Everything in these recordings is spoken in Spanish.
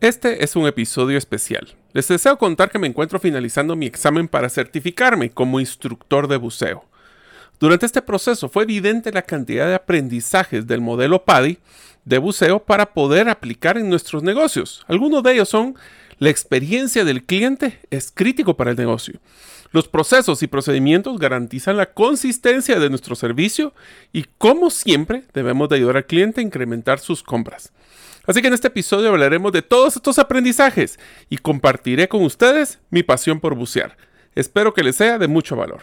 Este es un episodio especial. Les deseo contar que me encuentro finalizando mi examen para certificarme como instructor de buceo. Durante este proceso fue evidente la cantidad de aprendizajes del modelo PADI de buceo para poder aplicar en nuestros negocios. Algunos de ellos son la experiencia del cliente es crítico para el negocio. Los procesos y procedimientos garantizan la consistencia de nuestro servicio y como siempre debemos de ayudar al cliente a incrementar sus compras. Así que en este episodio hablaremos de todos estos aprendizajes y compartiré con ustedes mi pasión por bucear. Espero que les sea de mucho valor.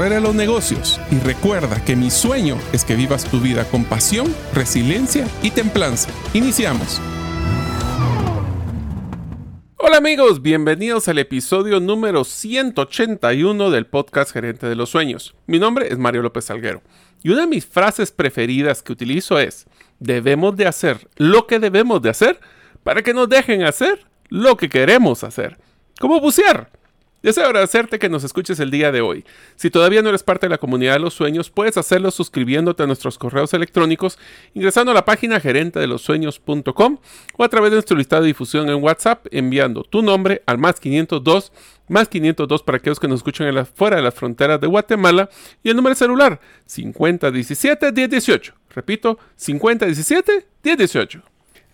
de los negocios y recuerda que mi sueño es que vivas tu vida con pasión, resiliencia y templanza. Iniciamos. Hola amigos, bienvenidos al episodio número 181 del podcast Gerente de los Sueños. Mi nombre es Mario López Salguero y una de mis frases preferidas que utilizo es, debemos de hacer lo que debemos de hacer para que nos dejen hacer lo que queremos hacer. Como bucear. Deseo agradecerte que nos escuches el día de hoy. Si todavía no eres parte de la comunidad de los sueños, puedes hacerlo suscribiéndote a nuestros correos electrónicos, ingresando a la página gerente de los sueños.com o a través de nuestro listado de difusión en WhatsApp, enviando tu nombre al más 502, más 502 para aquellos que nos escuchan fuera de las fronteras de Guatemala y el número celular 5017-1018. Repito, 5017-1018.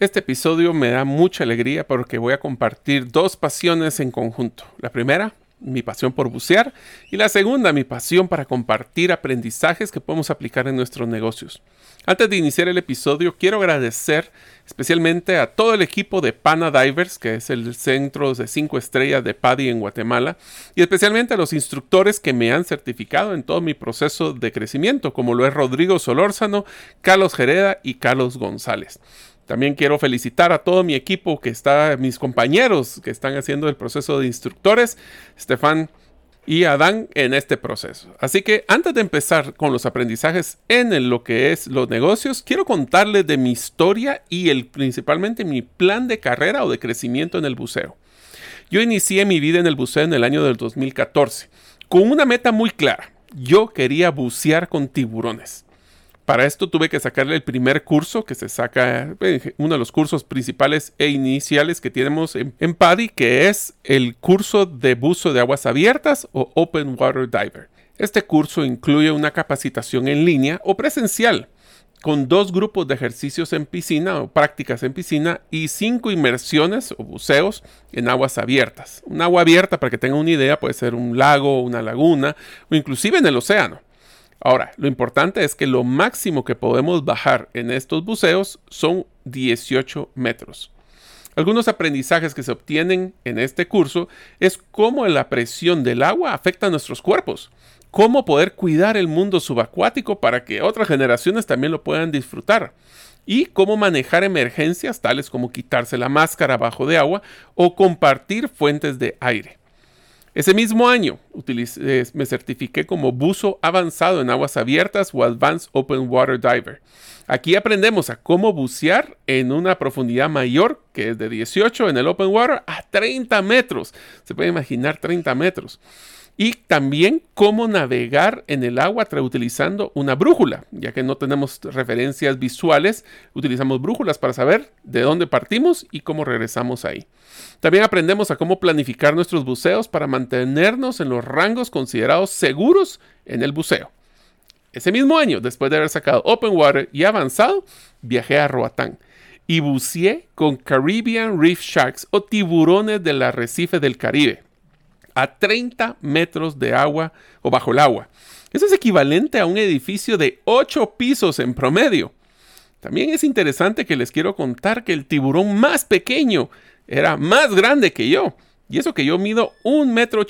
Este episodio me da mucha alegría porque voy a compartir dos pasiones en conjunto. La primera, mi pasión por bucear y la segunda, mi pasión para compartir aprendizajes que podemos aplicar en nuestros negocios. Antes de iniciar el episodio, quiero agradecer especialmente a todo el equipo de Pana Divers, que es el centro de 5 estrellas de PADI en Guatemala, y especialmente a los instructores que me han certificado en todo mi proceso de crecimiento, como lo es Rodrigo Solórzano, Carlos Jereda y Carlos González. También quiero felicitar a todo mi equipo que está, mis compañeros que están haciendo el proceso de instructores, Estefan y Adán en este proceso. Así que antes de empezar con los aprendizajes en lo que es los negocios, quiero contarles de mi historia y el, principalmente mi plan de carrera o de crecimiento en el buceo. Yo inicié mi vida en el buceo en el año del 2014 con una meta muy clara. Yo quería bucear con tiburones. Para esto tuve que sacarle el primer curso que se saca, eh, uno de los cursos principales e iniciales que tenemos en, PADI, que es el curso de buzo de aguas abiertas o Open Water Diver. Este curso incluye una capacitación en línea o presencial con dos grupos de ejercicios en piscina o prácticas en piscina y cinco inmersiones o buceos en aguas abiertas. Un agua abierta, para que tengan una idea, puede ser un lago, una laguna o inclusive en el océano. Ahora, lo importante es que lo máximo que podemos bajar en estos buceos son 18 metros. Algunos aprendizajes que se obtienen en este curso es cómo la presión del agua afecta a nuestros cuerpos, cómo poder cuidar el mundo subacuático para que otras generaciones también lo puedan disfrutar y cómo manejar emergencias tales como quitarse la máscara bajo de agua o compartir fuentes de aire. Ese mismo año eh, me certifiqué como buzo avanzado en aguas abiertas o Advanced Open Water Diver. Aquí aprendemos a cómo bucear en una profundidad mayor, que es de 18 en el Open Water, a 30 metros. Se puede imaginar 30 metros. y también cómo navegar en el agua utilizando una brújula, ya que no tenemos referencias visuales, utilizamos brújulas para saber de dónde partimos y cómo regresamos ahí. También aprendemos a cómo planificar nuestros buceos para mantenernos en los rangos considerados seguros en el buceo. Ese mismo año, después de haber sacado Open Water y avanzado, viajé a Roatán y buceé con Caribbean Reef Sharks o tiburones del arrecife del Caribe a 30 metros de agua o bajo el agua. Eso es equivalente a un edificio de 8 pisos en promedio. También es interesante que les quiero contar que el tiburón más pequeño era más grande que yo. Y eso que yo mido 1,86 metro.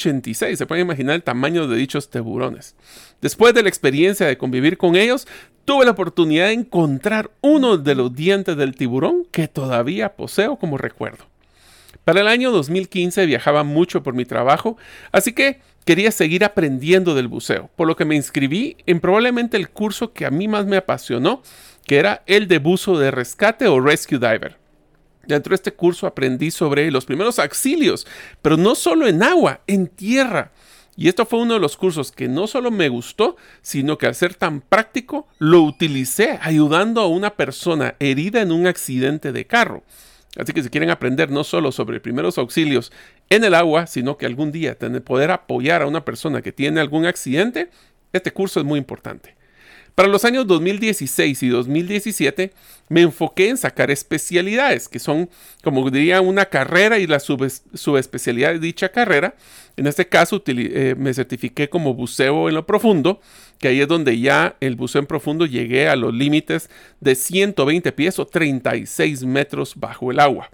Se pueden imaginar el tamaño de dichos tiburones. Después de la experiencia de convivir con ellos, tuve la oportunidad de encontrar uno de los dientes del tiburón que todavía poseo como recuerdo. Para el año 2015 viajaba mucho por mi trabajo, así que quería seguir aprendiendo del buceo, por lo que me inscribí en probablemente el curso que a mí más me apasionó, que era el de buzo de rescate o Rescue Diver. Dentro de este curso aprendí sobre los primeros auxilios, pero no solo en agua, en tierra. Y esto fue uno de los cursos que no solo me gustó, sino que al ser tan práctico, lo utilicé ayudando a una persona herida en un accidente de carro. Así que si quieren aprender no solo sobre primeros auxilios en el agua, sino que algún día tener, poder apoyar a una persona que tiene algún accidente, este curso es muy importante. Para los años 2016 y 2017 me enfoqué en sacar especialidades, que son, como diría, una carrera y la subespecialidad de dicha carrera. En este caso eh, me certifiqué como buceo en lo profundo, que ahí es donde ya el buceo en profundo llegué a los límites de 120 pies o 36 metros bajo el agua.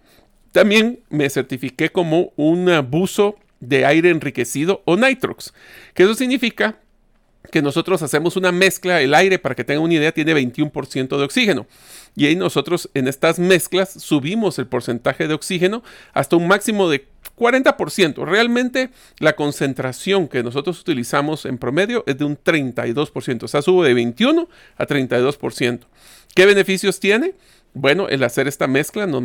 También me certifiqué como un buzo de aire enriquecido o nitrox, que eso significa que nosotros hacemos una mezcla, el aire, para que tengan una idea, tiene 21% de oxígeno. Y ahí nosotros en estas mezclas subimos el porcentaje de oxígeno hasta un máximo de 40%. Realmente la concentración que nosotros utilizamos en promedio es de un 32%. O sea, sube de 21 a 32%. ¿Qué beneficios tiene? Bueno, el hacer esta mezcla nos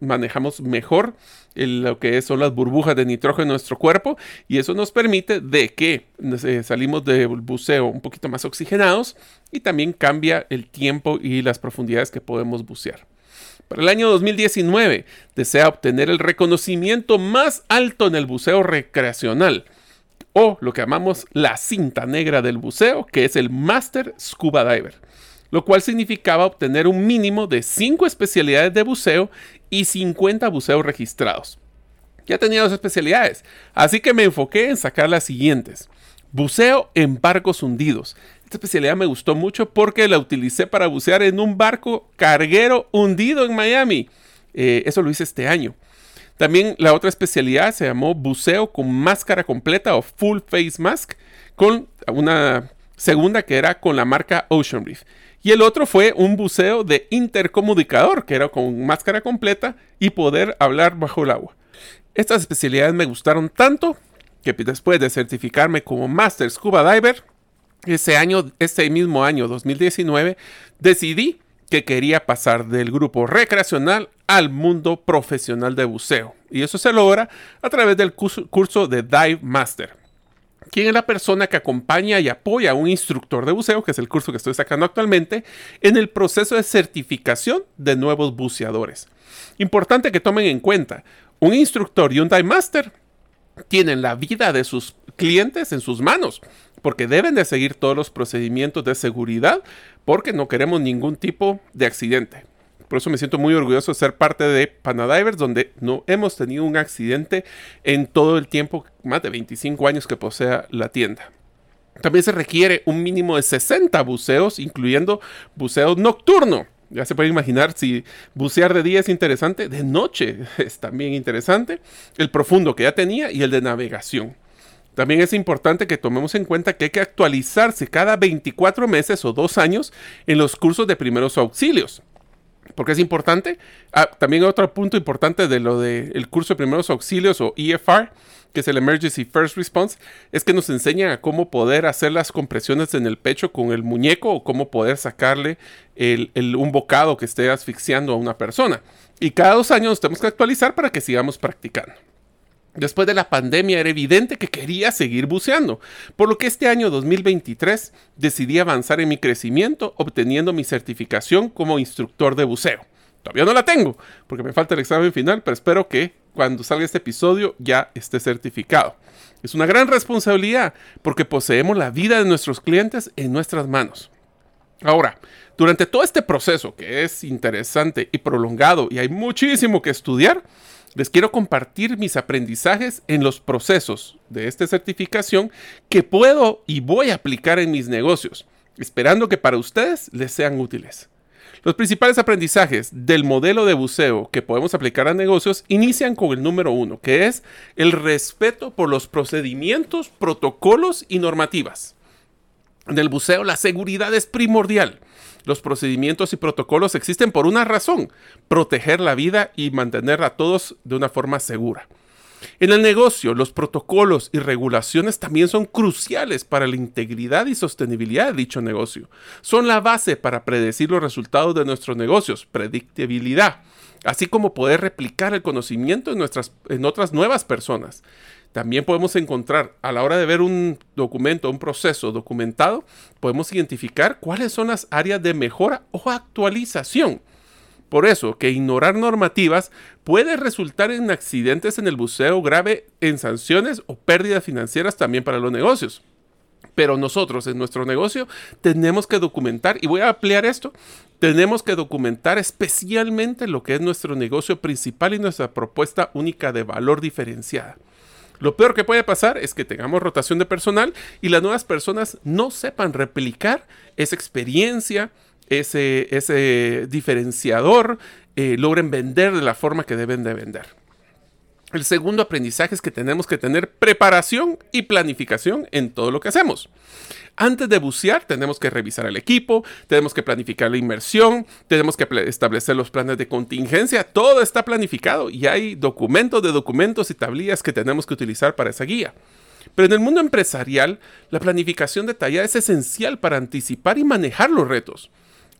manejamos mejor lo que son las burbujas de nitrógeno en nuestro cuerpo y eso nos permite de que eh, salimos del buceo un poquito más oxigenados y también cambia el tiempo y las profundidades que podemos bucear. Para el año 2019 desea obtener el reconocimiento más alto en el buceo recreacional o lo que llamamos la cinta negra del buceo, que es el Master Scuba Diver lo cual significaba obtener un mínimo de 5 especialidades de buceo y 50 buceos registrados. Ya tenía dos especialidades, así que me enfoqué en sacar las siguientes. Buceo en barcos hundidos. Esta especialidad me gustó mucho porque la utilicé para bucear en un barco carguero hundido en Miami. Eh, eso lo hice este año. También la otra especialidad se llamó buceo con máscara completa o full face mask, con una segunda que era con la marca Ocean Reef. Y el otro fue un buceo de intercomunicador, que era con máscara completa y poder hablar bajo el agua. Estas especialidades me gustaron tanto que después de certificarme como Master Scuba Diver, ese año, mismo año 2019, decidí que quería pasar del grupo recreacional al mundo profesional de buceo. Y eso se logra a través del curso de Dive Master. ¿Quién es la persona que acompaña y apoya a un instructor de buceo, que es el curso que estoy sacando actualmente, en el proceso de certificación de nuevos buceadores. Importante que tomen en cuenta, un instructor y un dive master tienen la vida de sus clientes en sus manos, porque deben de seguir todos los procedimientos de seguridad, porque no queremos ningún tipo de accidente. Por eso me siento muy orgulloso de ser parte de Panadivers, donde no hemos tenido un accidente en todo el tiempo, más de 25 años que posea la tienda. También se requiere un mínimo de 60 buceos, incluyendo buceo nocturno. Ya se puede imaginar si bucear de día es interesante, de noche es también interesante. El profundo que ya tenía y el de navegación. También es importante que tomemos en cuenta que hay que actualizarse cada 24 meses o dos años en los cursos de primeros auxilios porque es importante. Ah, también otro punto importante de lo del curso de primeros auxilios o EFR, que es el Emergency First Response, es que nos enseñan a cómo poder hacer las compresiones en el pecho con el muñeco o cómo poder sacarle un bocado que esté asfixiando a una persona. Y cada dos años tenemos que actualizar para que sigamos practicando. Después de la pandemia era evidente que quería seguir buceando, por lo que este año 2023 decidí avanzar en mi crecimiento obteniendo mi certificación como instructor de buceo. Todavía no la tengo, porque me falta el examen final, pero espero que cuando salga este episodio ya esté certificado. Es una gran responsabilidad porque poseemos la vida de nuestros clientes en nuestras manos. Ahora, durante todo este proceso, que es interesante y prolongado y hay muchísimo que estudiar, les quiero compartir mis aprendizajes en los procesos de esta certificación que puedo y voy a aplicar en mis negocios, esperando que para ustedes les sean útiles. Los principales aprendizajes del modelo de buceo que podemos aplicar a negocios inician con el número uno, que es el respeto por los procedimientos, protocolos y normativas. En el buceo la seguridad es primordial. Los procedimientos y protocolos existen por una razón, proteger la vida y mantener a todos de una forma segura. En el negocio, los protocolos y regulaciones también son cruciales para la integridad y sostenibilidad de dicho negocio. Son la base para predecir los resultados de nuestros negocios, predictibilidad, así como poder replicar el conocimiento en, nuestras, en otras nuevas personas. También podemos encontrar, a la hora de ver un documento, un proceso documentado, podemos identificar cuáles son las áreas de mejora o actualización por eso que ignorar normativas puede resultar en accidentes en el buceo grave, en sanciones o pérdidas financieras también para los negocios. Pero nosotros en nuestro negocio tenemos que documentar, y voy a ampliar esto, tenemos que documentar especialmente lo que es nuestro negocio principal y nuestra propuesta única de valor diferenciada. Lo peor que puede pasar es que tengamos rotación de personal y las nuevas personas no sepan replicar esa experiencia, ese, diferenciador, eh, logren vender de la forma que deben de vender. El segundo aprendizaje es que tenemos que tener preparación y planificación en todo lo que hacemos. Antes de bucear, tenemos que revisar el equipo, tenemos que planificar la inversión, tenemos que establecer los planes de contingencia. Todo está planificado y hay documentos de documentos y tablillas que tenemos que utilizar para esa guía. Pero en el mundo empresarial, la planificación detallada es esencial para anticipar y manejar los retos.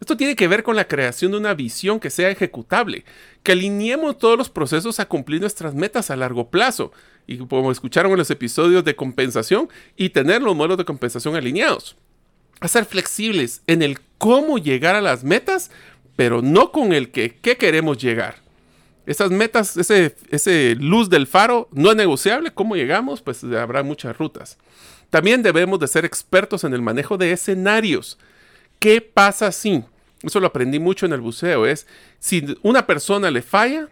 Esto tiene que ver con la creación de una visión que sea ejecutable, que alineemos todos los procesos a cumplir nuestras metas a largo plazo, y como escucharon en los episodios de compensación, y tener los modelos de compensación alineados. A ser flexibles en el cómo llegar a las metas, pero no con el que qué queremos llegar. Esas metas, ese, ese luz del faro no es negociable. ¿Cómo llegamos? Pues habrá muchas rutas. También debemos de ser expertos en el manejo de escenarios. ¿Qué pasa si? Eso lo aprendí mucho en el buceo, es si una persona le falla,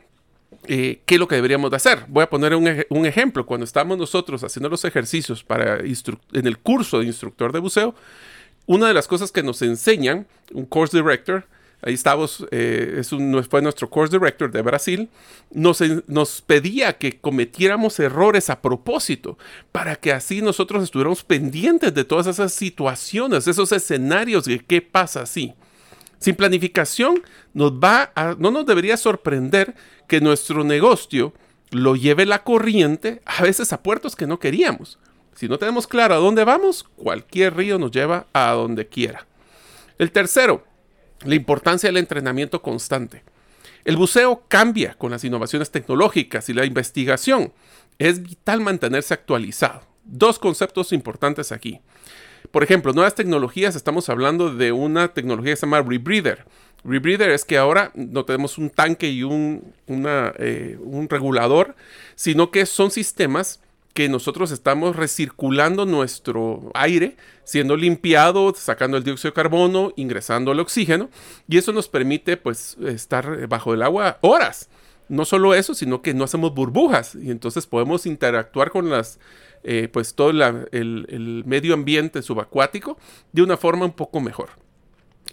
eh, ¿qué es lo que deberíamos de hacer? Voy a poner un, ejemplo. Cuando estamos nosotros haciendo los ejercicios para en el curso de instructor de buceo, una de las cosas que nos enseñan, un course director, ahí estamos, eh, fue nuestro course director de Brasil, nos, nos pedía que cometiéramos errores a propósito para que así nosotros estuviéramos pendientes de todas esas situaciones, esos escenarios de qué pasa así. Sin planificación, no nos debería sorprender que nuestro negocio lo lleve la corriente a veces a puertos que no queríamos. Si no tenemos claro a dónde vamos, cualquier río nos lleva a donde quiera. El tercero, la importancia del entrenamiento constante. El buceo cambia con las innovaciones tecnológicas y la investigación. Es vital mantenerse actualizado. Dos conceptos importantes aquí. Por ejemplo, nuevas tecnologías, estamos hablando de una tecnología que se llama Rebreather. Rebreather es que ahora no tenemos un tanque y un, eh, un regulador, sino que son sistemas que nosotros estamos recirculando nuestro aire, siendo limpiado, sacando el dióxido de carbono, ingresando el oxígeno, y eso nos permite pues estar bajo el agua horas. No solo eso, sino que no hacemos burbujas y entonces podemos interactuar con las eh, pues todo el, medio ambiente subacuático de una forma un poco mejor.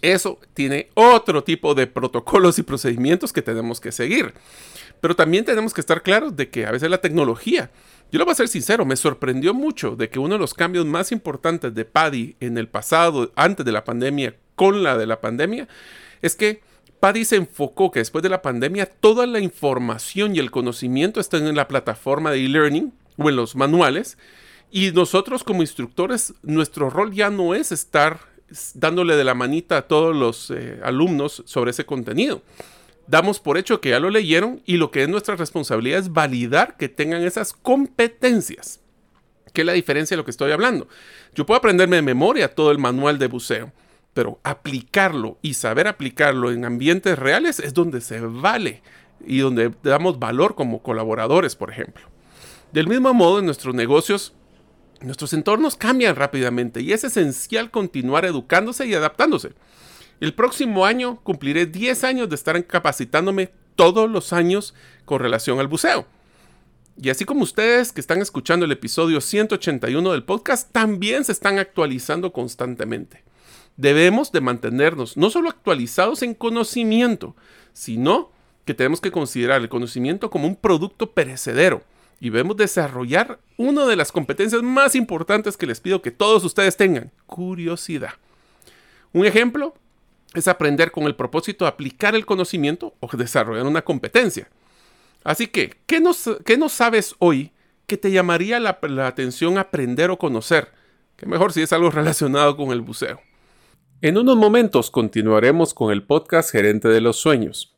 Eso tiene otro tipo de protocolos y procedimientos que tenemos que seguir. Pero también tenemos que estar claros de que a veces la tecnología, yo lo voy a ser sincero, me sorprendió mucho de que uno de los cambios más importantes de Paddy en el pasado, antes de la pandemia, con la de la pandemia, es que Paddy se enfocó que después de la pandemia toda la información y el conocimiento están en la plataforma de e-learning o en los manuales. Y nosotros como instructores, nuestro rol ya no es estar dándole de la manita a todos los eh, alumnos sobre ese contenido. Damos por hecho que ya lo leyeron y lo que es nuestra responsabilidad es validar que tengan esas competencias. ¿Qué es la diferencia de lo que estoy hablando? Yo puedo aprenderme de memoria todo el manual de buceo, pero aplicarlo y saber aplicarlo en ambientes reales es donde se vale y donde damos valor como colaboradores, por ejemplo. Del mismo modo, en nuestros negocios, nuestros entornos cambian rápidamente y es esencial continuar educándose y adaptándose. El próximo año cumpliré 10 años de estar capacitándome todos los años con relación al buceo. Y así como ustedes que están escuchando el episodio 181 del podcast, también se están actualizando constantemente. Debemos de mantenernos no solo actualizados en conocimiento, sino que tenemos que considerar el conocimiento como un producto perecedero y debemos desarrollar una de las competencias más importantes que les pido que todos ustedes tengan, curiosidad. Un ejemplo es aprender con el propósito de aplicar el conocimiento o desarrollar una competencia. Así que, ¿qué no, sabes hoy que te llamaría la, la atención aprender o conocer? Que mejor si es algo relacionado con el buceo. En unos momentos continuaremos con el podcast Gerente de los Sueños.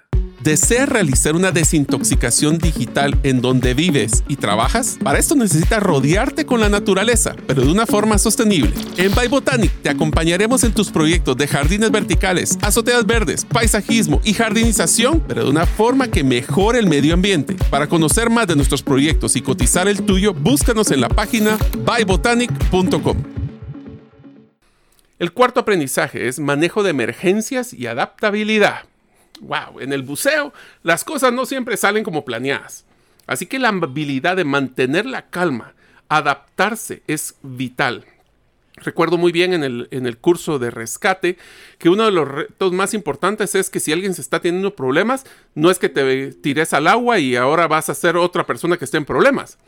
¿Deseas realizar una desintoxicación digital en donde vives y trabajas? Para esto necesitas rodearte con la naturaleza, pero de una forma sostenible. En By Botanic te acompañaremos en tus proyectos de jardines verticales, azoteas verdes, paisajismo y jardinización, pero de una forma que mejore el medio ambiente. Para conocer más de nuestros proyectos y cotizar el tuyo, búscanos en la página bybotanic.com. El cuarto aprendizaje es manejo de emergencias y adaptabilidad wow, en el buceo las cosas no siempre salen como planeadas. Así que la habilidad de mantener la calma, adaptarse es vital. Recuerdo muy bien en el, en el, curso de rescate que uno de los retos más importantes es que si alguien se está teniendo problemas, no es que te tires al agua y ahora vas a ser otra persona que esté en problemas.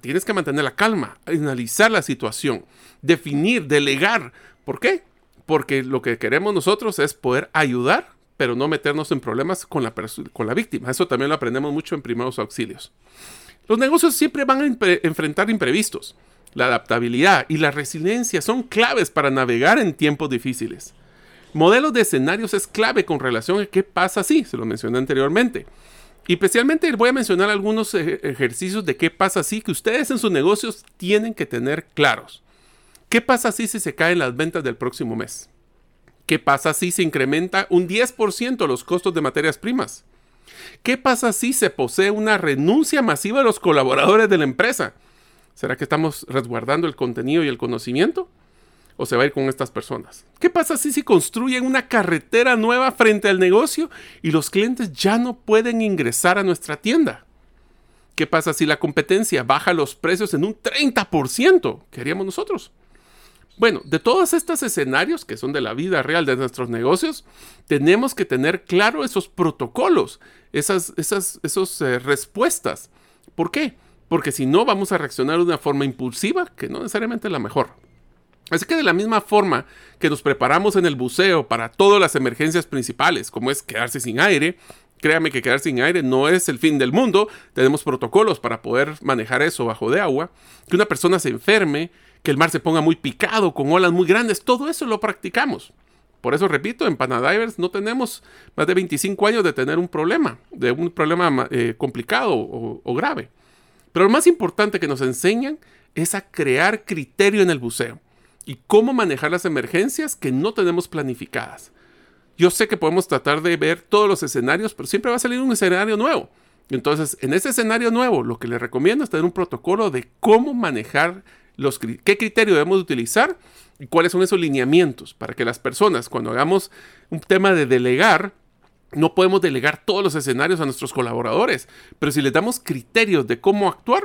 Tienes que mantener la calma, analizar la situación, definir, delegar. ¿Por qué? Porque lo que queremos nosotros es poder ayudar pero no meternos en problemas con la, con la víctima. Eso también lo aprendemos mucho en primeros auxilios. Los negocios siempre van a enfrentar imprevistos. La adaptabilidad y la resiliencia son claves para navegar en tiempos difíciles. Modelos de escenarios es clave con relación a qué pasa si, se lo mencioné anteriormente. Y especialmente voy a mencionar algunos ejercicios de qué pasa si que ustedes en sus negocios tienen que tener claros. ¿Qué pasa si se caen las ventas del próximo mes? ¿Qué pasa si se incrementa un 10% los costos de materias primas? ¿Qué pasa si se posee una renuncia masiva de los colaboradores de la empresa? ¿Será que estamos resguardando el contenido y el conocimiento? ¿O se va a ir con estas personas? ¿Qué pasa si se construyen una carretera nueva frente al negocio y los clientes ya no pueden ingresar a nuestra tienda? ¿Qué pasa si la competencia baja los precios en un 30%? ¿Qué haríamos nosotros? Bueno, de todos estos escenarios que son de la vida real de nuestros negocios, tenemos que tener claro esos protocolos, esas, esas esos, eh, respuestas. ¿Por qué? Porque si no, vamos a reaccionar de una forma impulsiva, que no necesariamente es la mejor. Así que de la misma forma que nos preparamos en el buceo para todas las emergencias principales, como es quedarse sin aire, créame que quedarse sin aire no es el fin del mundo, tenemos protocolos para poder manejar eso bajo de agua, que una persona se enferme, que el mar se ponga muy picado, con olas muy grandes, todo eso lo practicamos. Por eso repito, en Panadivers no tenemos más de 25 años de tener un problema, de un problema eh, complicado o, o grave. Pero lo más importante que nos enseñan es a crear criterio en el buceo y cómo manejar las emergencias que no tenemos planificadas. Yo sé que podemos tratar de ver todos los escenarios, pero siempre va a salir un escenario nuevo. Entonces, en ese escenario nuevo, lo que les recomiendo es tener un protocolo de cómo manejar qué criterio debemos utilizar y cuáles son esos lineamientos para que las personas, cuando hagamos un tema de delegar, no podemos delegar todos los escenarios a nuestros colaboradores, pero si les damos criterios de cómo actuar,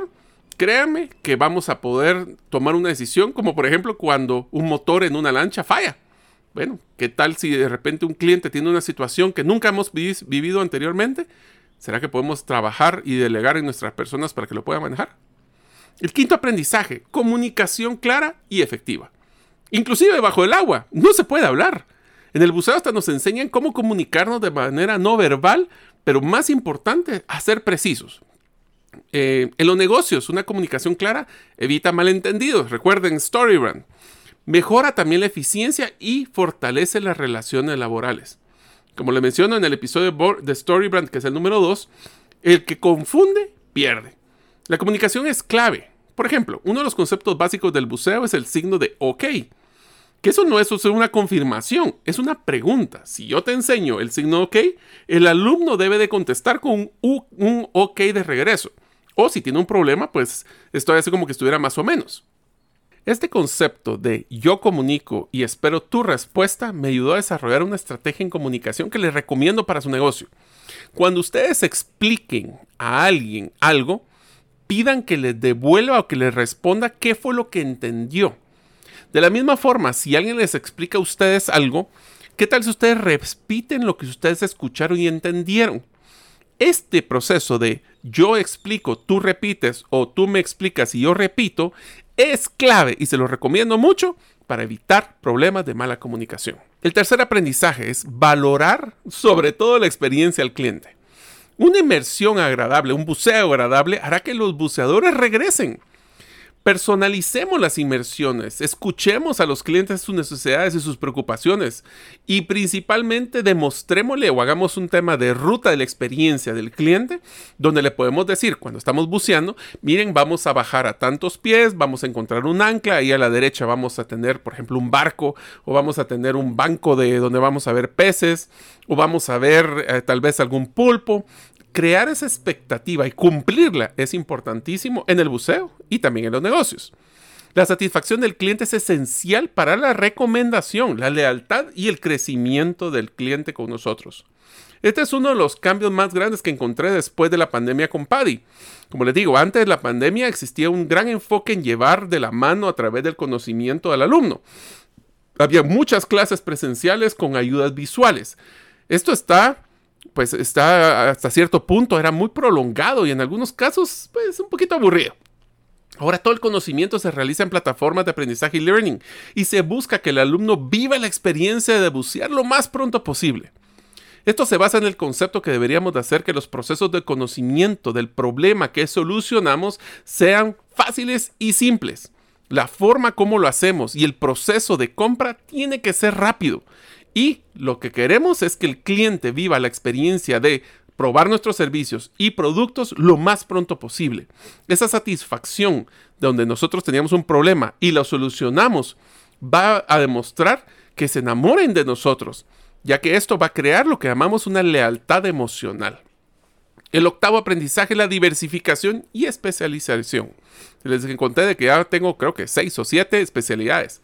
créanme que vamos a poder tomar una decisión, como por ejemplo cuando un motor en una lancha falla. Bueno, ¿qué tal si de repente un cliente tiene una situación que nunca hemos vivido anteriormente? ¿Será que podemos trabajar y delegar en nuestras personas para que lo puedan manejar? El quinto aprendizaje, comunicación clara y efectiva. Inclusive bajo el agua, no se puede hablar. En el buceo hasta nos enseñan cómo comunicarnos de manera no verbal, pero más importante, a ser precisos. Eh, en los negocios, una comunicación clara evita malentendidos. Recuerden Storybrand. Mejora también la eficiencia y fortalece las relaciones laborales. Como le menciono en el episodio de Storybrand, que es el número 2, el que confunde, pierde. La comunicación es clave. Por ejemplo, uno de los conceptos básicos del buceo es el signo de OK. Que eso no es una confirmación, es una pregunta. Si yo te enseño el signo OK, el alumno debe de contestar con un, OK de regreso. O si tiene un problema, pues esto hace como que estuviera más o menos. Este concepto de yo comunico y espero tu respuesta me ayudó a desarrollar una estrategia en comunicación que les recomiendo para su negocio. Cuando ustedes expliquen a alguien algo, pidan que les devuelva o que les responda qué fue lo que entendió. De la misma forma, si alguien les explica a ustedes algo, ¿qué tal si ustedes repiten lo que ustedes escucharon y entendieron? Este proceso de yo explico, tú repites o tú me explicas y yo repito es clave y se lo recomiendo mucho para evitar problemas de mala comunicación. El tercer aprendizaje es valorar sobre todo la experiencia del cliente. Una inmersión agradable, un buceo agradable hará que los buceadores regresen. Personalicemos las inmersiones, escuchemos a los clientes sus necesidades y sus preocupaciones y principalmente demostrémosle o hagamos un tema de ruta de la experiencia del cliente donde le podemos decir cuando estamos buceando, miren, vamos a bajar a tantos pies, vamos a encontrar un ancla y a la derecha vamos a tener, por ejemplo, un barco o vamos a tener un banco de donde vamos a ver peces o vamos a ver eh, tal vez algún pulpo crear esa expectativa y cumplirla es importantísimo en el buceo y también en los negocios. La satisfacción del cliente es esencial para la recomendación, la lealtad y el crecimiento del cliente con nosotros. Este es uno de los cambios más grandes que encontré después de la pandemia con Paddy. Como les digo, antes de la pandemia existía un gran enfoque en llevar de la mano a través del conocimiento al alumno. Había muchas clases presenciales con ayudas visuales. Esto está pues está hasta cierto punto, era muy prolongado y en algunos casos, pues un poquito aburrido. Ahora todo el conocimiento se realiza en plataformas de aprendizaje y learning y se busca que el alumno viva la experiencia de bucear lo más pronto posible. Esto se basa en el concepto que deberíamos de hacer que los procesos de conocimiento del problema que solucionamos sean fáciles y simples. La forma como lo hacemos y el proceso de compra tiene que ser rápido. Y lo que queremos es que el cliente viva la experiencia de probar nuestros servicios y productos lo más pronto posible. Esa satisfacción de donde nosotros teníamos un problema y lo solucionamos va a demostrar que se enamoren de nosotros, ya que esto va a crear lo que llamamos una lealtad emocional. El octavo aprendizaje es la diversificación y especialización. Les conté de que ya tengo creo que seis o siete especialidades.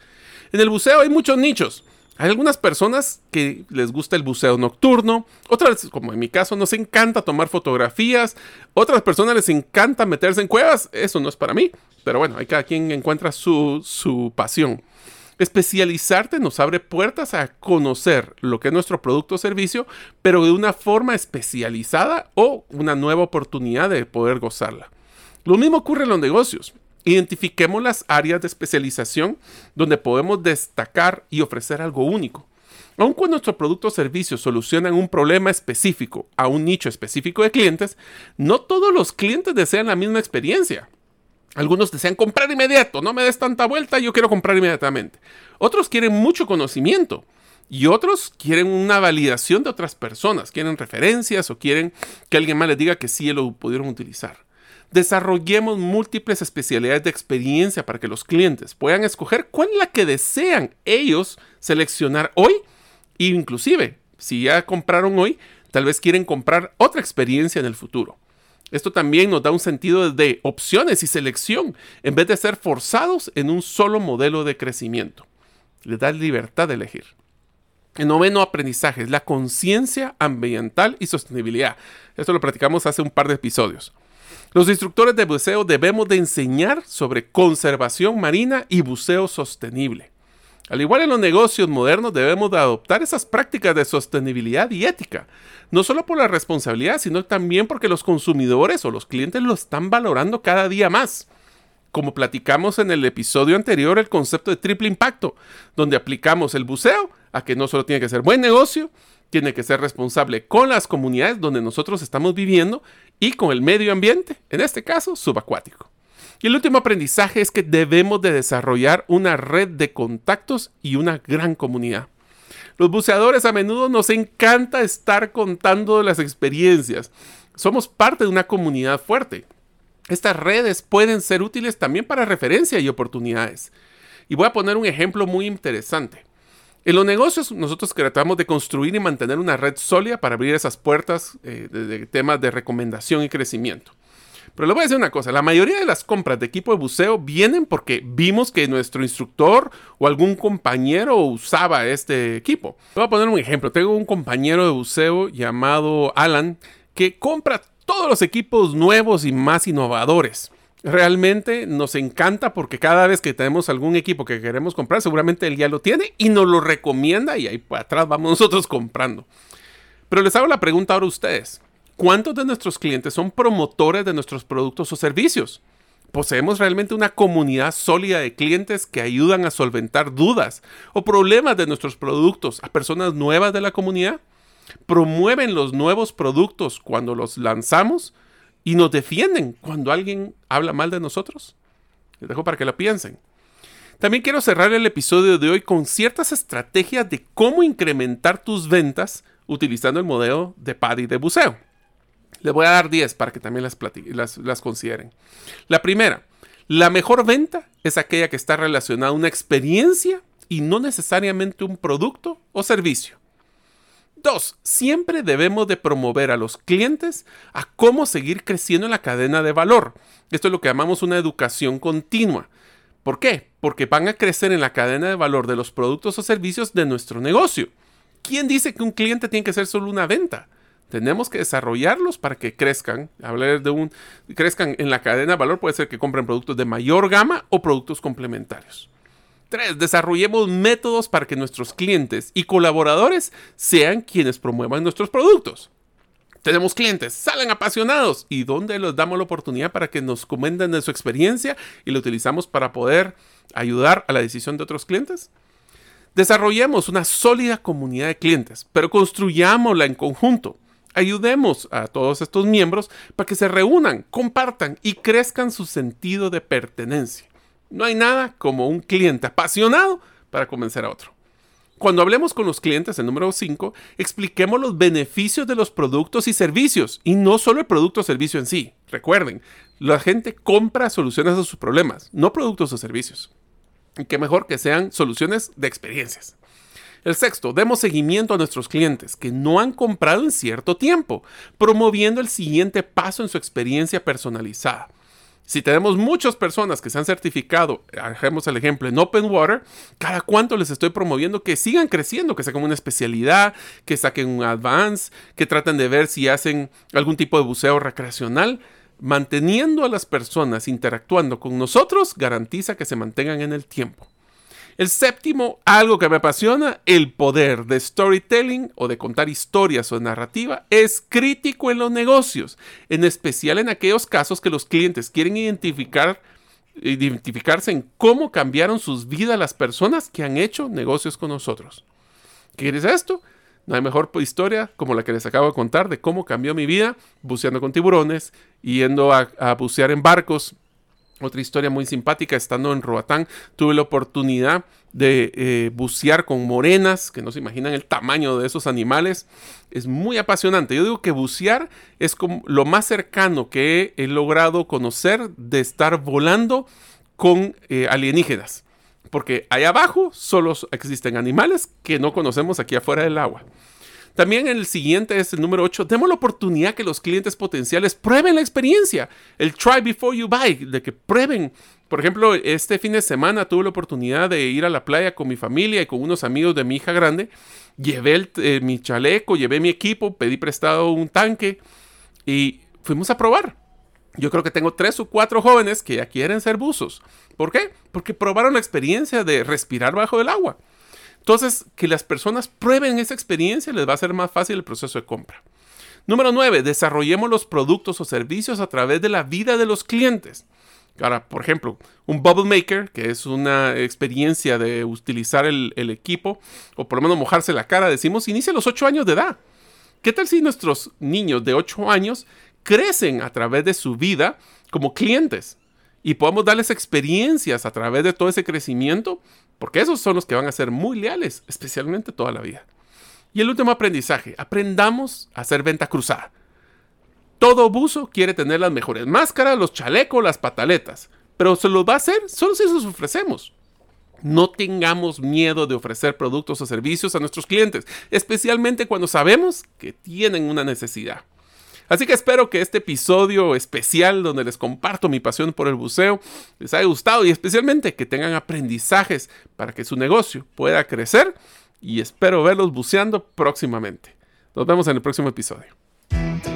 En el buceo hay muchos nichos. Hay algunas personas que les gusta el buceo nocturno, otras, como en mi caso, nos encanta tomar fotografías, otras personas les encanta meterse en cuevas, eso no es para mí, pero bueno, hay cada quien encuentra su, su pasión. Especializarte nos abre puertas a conocer lo que es nuestro producto o servicio, pero de una forma especializada o una nueva oportunidad de poder gozarla. Lo mismo ocurre en los negocios. Identifiquemos las áreas de especialización donde podemos destacar y ofrecer algo único. Aun cuando nuestro producto o servicio solucionan un problema específico a un nicho específico de clientes, no todos los clientes desean la misma experiencia. Algunos desean comprar inmediato, no me des tanta vuelta, yo quiero comprar inmediatamente. Otros quieren mucho conocimiento y otros quieren una validación de otras personas, quieren referencias o quieren que alguien más les diga que sí lo pudieron utilizar. Desarrollemos múltiples especialidades de experiencia para que los clientes puedan escoger cuál es la que desean ellos seleccionar hoy. E inclusive, si ya compraron hoy, tal vez quieren comprar otra experiencia en el futuro. Esto también nos da un sentido de opciones y selección en vez de ser forzados en un solo modelo de crecimiento. Les da libertad de elegir. El noveno aprendizaje es la conciencia ambiental y sostenibilidad. Esto lo platicamos hace un par de episodios. Los instructores de buceo debemos de enseñar sobre conservación marina y buceo sostenible. Al igual en los negocios modernos debemos de adoptar esas prácticas de sostenibilidad y ética, no solo por la responsabilidad, sino también porque los consumidores o los clientes lo están valorando cada día más. Como platicamos en el episodio anterior, el concepto de triple impacto, donde aplicamos el buceo a que no solo tiene que ser buen negocio, tiene que ser responsable con las comunidades donde nosotros estamos viviendo y con el medio ambiente, en este caso subacuático. Y el último aprendizaje es que debemos de desarrollar una red de contactos y una gran comunidad. Los buceadores a menudo nos encanta estar contando las experiencias. Somos parte de una comunidad fuerte. Estas redes pueden ser útiles también para referencia y oportunidades. Y voy a poner un ejemplo muy interesante. En los negocios nosotros tratamos de construir y mantener una red sólida para abrir esas puertas eh, de, temas de recomendación y crecimiento. Pero le voy a decir una cosa, la mayoría de las compras de equipo de buceo vienen porque vimos que nuestro instructor o algún compañero usaba este equipo. Voy a poner un ejemplo, tengo un compañero de buceo llamado Alan que compra todos los equipos nuevos y más innovadores realmente nos encanta porque cada vez que tenemos algún equipo que queremos comprar, seguramente él ya lo tiene y nos lo recomienda y ahí para atrás vamos nosotros comprando. Pero les hago la pregunta ahora a ustedes. ¿Cuántos de nuestros clientes son promotores de nuestros productos o servicios? ¿Poseemos realmente una comunidad sólida de clientes que ayudan a solventar dudas o problemas de nuestros productos a personas nuevas de la comunidad? ¿Promueven los nuevos productos cuando los lanzamos? Y nos defienden cuando alguien habla mal de nosotros. Les dejo para que lo piensen. También quiero cerrar el episodio de hoy con ciertas estrategias de cómo incrementar tus ventas utilizando el modelo de PADI de buceo. Les voy a dar 10 para que también las, las, las consideren. La primera, la mejor venta es aquella que está relacionada a una experiencia y no necesariamente un producto o servicio. Dos, siempre debemos de promover a los clientes a cómo seguir creciendo en la cadena de valor. Esto es lo que llamamos una educación continua. ¿Por qué? Porque van a crecer en la cadena de valor de los productos o servicios de nuestro negocio. ¿Quién dice que un cliente tiene que ser solo una venta? Tenemos que desarrollarlos para que crezcan. Hablar de un crezcan en la cadena de valor puede ser que compren productos de mayor gama o productos complementarios. 3. Desarrollemos métodos para que nuestros clientes y colaboradores sean quienes promuevan nuestros productos. Tenemos clientes, salen apasionados y ¿dónde les damos la oportunidad para que nos comenten de su experiencia y lo utilizamos para poder ayudar a la decisión de otros clientes? Desarrollemos una sólida comunidad de clientes, pero construyámosla en conjunto. Ayudemos a todos estos miembros para que se reúnan, compartan y crezcan su sentido de pertenencia. No hay nada como un cliente apasionado para convencer a otro. Cuando hablemos con los clientes, el número 5, expliquemos los beneficios de los productos y servicios y no solo el producto o servicio en sí. Recuerden, la gente compra soluciones a sus problemas, no productos o servicios. Y qué mejor que sean soluciones de experiencias. El sexto, demos seguimiento a nuestros clientes que no han comprado en cierto tiempo, promoviendo el siguiente paso en su experiencia personalizada. Si tenemos muchas personas que se han certificado, hagamos el ejemplo en Open Water, cada cuánto les estoy promoviendo que sigan creciendo, que saquen una especialidad, que saquen un advance, que traten de ver si hacen algún tipo de buceo recreacional. Manteniendo a las personas interactuando con nosotros garantiza que se mantengan en el tiempo. El séptimo, algo que me apasiona, el poder de storytelling o de contar historias o narrativa es crítico en los negocios, en especial en aquellos casos que los clientes quieren identificar identificarse en cómo cambiaron sus vidas las personas que han hecho negocios con nosotros. ¿Qué es esto? No hay mejor historia como la que les acabo de contar de cómo cambió mi vida buceando con tiburones, yendo a, a bucear en barcos otra historia muy simpática, estando en Roatán, tuve la oportunidad de eh, bucear con morenas, que no se imaginan el tamaño de esos animales. Es muy apasionante. Yo digo que bucear es lo más cercano que he, logrado conocer de estar volando con eh, alienígenas. Porque allá abajo solo existen animales que no conocemos aquí afuera del agua. También el siguiente es el número 8. Demos la oportunidad que los clientes potenciales prueben la experiencia. El try before you buy, de que prueben. Por ejemplo, este fin de semana tuve la oportunidad de ir a la playa con mi familia y con unos amigos de mi hija grande. Llevé eh, mi chaleco, llevé mi equipo, pedí prestado un tanque y fuimos a probar. Yo creo que tengo tres o cuatro jóvenes que ya quieren ser buzos. ¿Por qué? Porque probaron la experiencia de respirar bajo el agua. Entonces, que las personas prueben esa experiencia les va a hacer más fácil el proceso de compra. Número 9. Desarrollemos los productos o servicios a través de la vida de los clientes. Ahora, por ejemplo, un Bubble Maker, que es una experiencia de utilizar el, equipo, o por lo menos mojarse la cara, decimos, inicia a los 8 años de edad. ¿Qué tal si nuestros niños de 8 años crecen a través de su vida como clientes y podamos darles experiencias a través de todo ese crecimiento, porque esos son los que van a ser muy leales, especialmente toda la vida. Y el último aprendizaje, aprendamos a hacer venta cruzada. Todo buzo quiere tener las mejores máscaras, los chalecos, las pataletas, pero se los va a hacer solo si los ofrecemos. No tengamos miedo de ofrecer productos o servicios a nuestros clientes, especialmente cuando sabemos que tienen una necesidad. Así que espero que este episodio especial donde les comparto mi pasión por el buceo les haya gustado y especialmente que tengan aprendizajes para que su negocio pueda crecer y espero verlos buceando próximamente. Nos vemos en el próximo episodio.